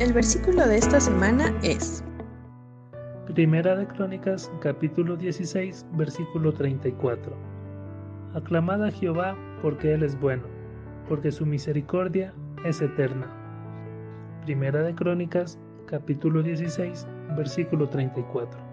El versículo de esta semana es Primera de Crónicas, capítulo 16, versículo 34. Aclamad a Jehová porque Él es bueno, porque su misericordia es eterna. Primera de Crónicas, capítulo 16, versículo 34.